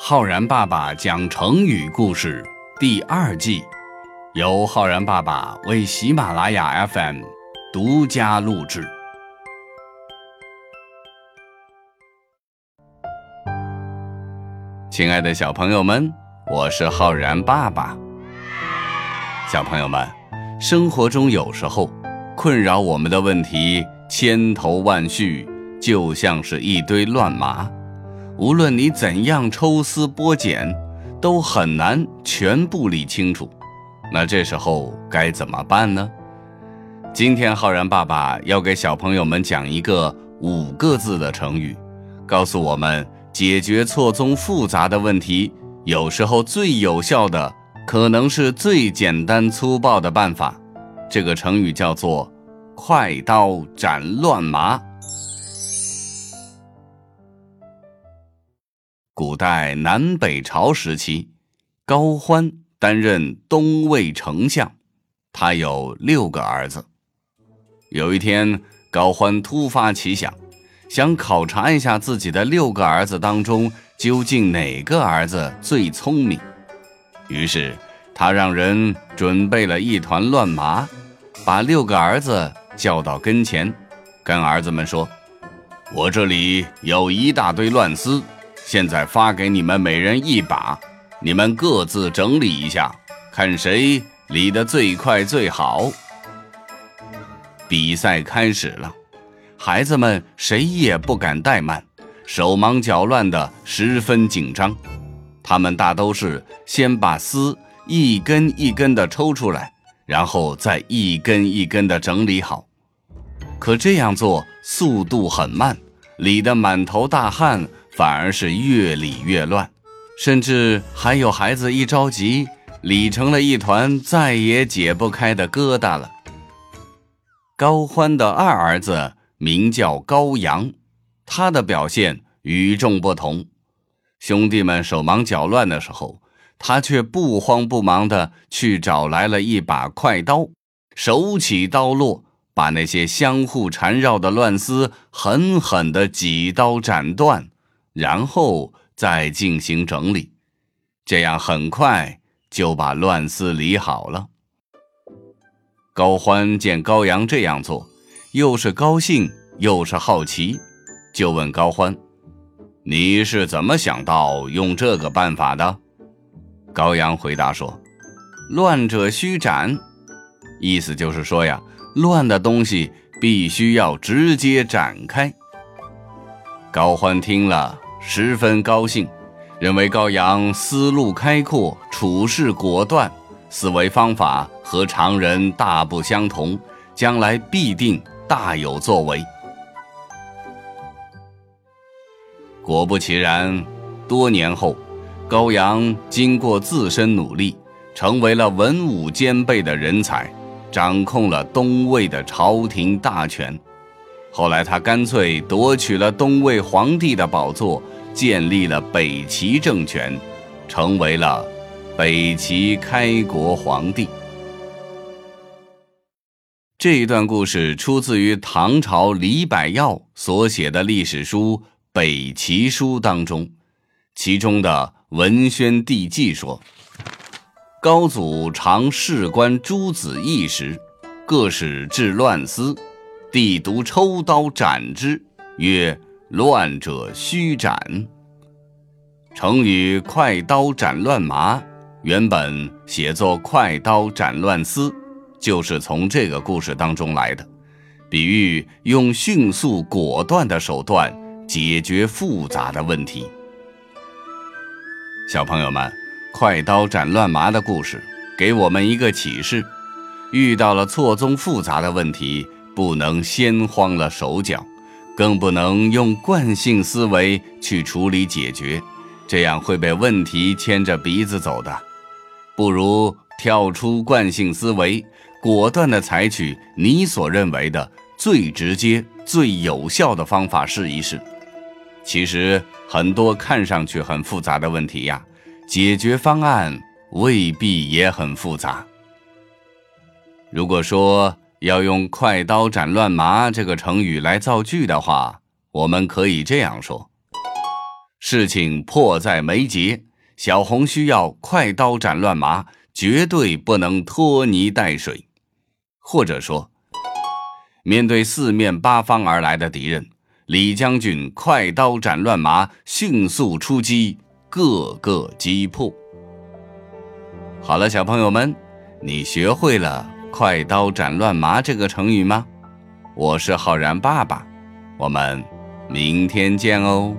浩然爸爸讲成语故事第二季，由浩然爸爸为喜马拉雅 FM 独家录制。亲爱的小朋友们，我是浩然爸爸。小朋友们，生活中有时候困扰我们的问题千头万绪，就像是一堆乱麻。无论你怎样抽丝剥茧，都很难全部理清楚。那这时候该怎么办呢？今天浩然爸爸要给小朋友们讲一个五个字的成语，告诉我们解决错综复杂的问题，有时候最有效的可能是最简单粗暴的办法。这个成语叫做“快刀斩乱麻”。古代南北朝时期，高欢担任东魏丞相，他有六个儿子。有一天，高欢突发奇想，想考察一下自己的六个儿子当中，究竟哪个儿子最聪明。于是，他让人准备了一团乱麻，把六个儿子叫到跟前，跟儿子们说：“我这里有一大堆乱丝。”现在发给你们每人一把，你们各自整理一下，看谁理得最快最好。比赛开始了，孩子们谁也不敢怠慢，手忙脚乱的，十分紧张。他们大都是先把丝一根一根的抽出来，然后再一根一根的整理好。可这样做速度很慢，理得满头大汗。反而是越理越乱，甚至还有孩子一着急，理成了一团再也解不开的疙瘩了。高欢的二儿子名叫高阳，他的表现与众不同。兄弟们手忙脚乱的时候，他却不慌不忙的去找来了一把快刀，手起刀落，把那些相互缠绕的乱丝狠狠的几刀斩断。然后再进行整理，这样很快就把乱丝理好了。高欢见高阳这样做，又是高兴又是好奇，就问高欢：“你是怎么想到用这个办法的？”高阳回答说：“乱者须斩。”意思就是说呀，乱的东西必须要直接展开。高欢听了。十分高兴，认为高阳思路开阔，处事果断，思维方法和常人大不相同，将来必定大有作为。果不其然，多年后，高阳经过自身努力，成为了文武兼备的人才，掌控了东魏的朝廷大权。后来，他干脆夺取了东魏皇帝的宝座。建立了北齐政权，成为了北齐开国皇帝。这一段故事出自于唐朝李百药所写的历史书《北齐书》当中，其中的《文宣帝纪》说：“高祖常事官诸子义时，各使治乱丝，帝独抽刀斩之，曰。”乱者须斩。成语“快刀斩乱麻”原本写作“快刀斩乱丝”，就是从这个故事当中来的，比喻用迅速果断的手段解决复杂的问题。小朋友们，“快刀斩乱麻”的故事给我们一个启示：遇到了错综复杂的问题，不能先慌了手脚。更不能用惯性思维去处理解决，这样会被问题牵着鼻子走的。不如跳出惯性思维，果断地采取你所认为的最直接、最有效的方法试一试。其实很多看上去很复杂的问题呀，解决方案未必也很复杂。如果说，要用“快刀斩乱麻”这个成语来造句的话，我们可以这样说：事情迫在眉睫，小红需要快刀斩乱麻，绝对不能拖泥带水。或者说，面对四面八方而来的敌人，李将军快刀斩乱麻，迅速出击，各个击破。好了，小朋友们，你学会了“快刀斩乱麻”这个成语吗？我是浩然爸爸，我们明天见哦。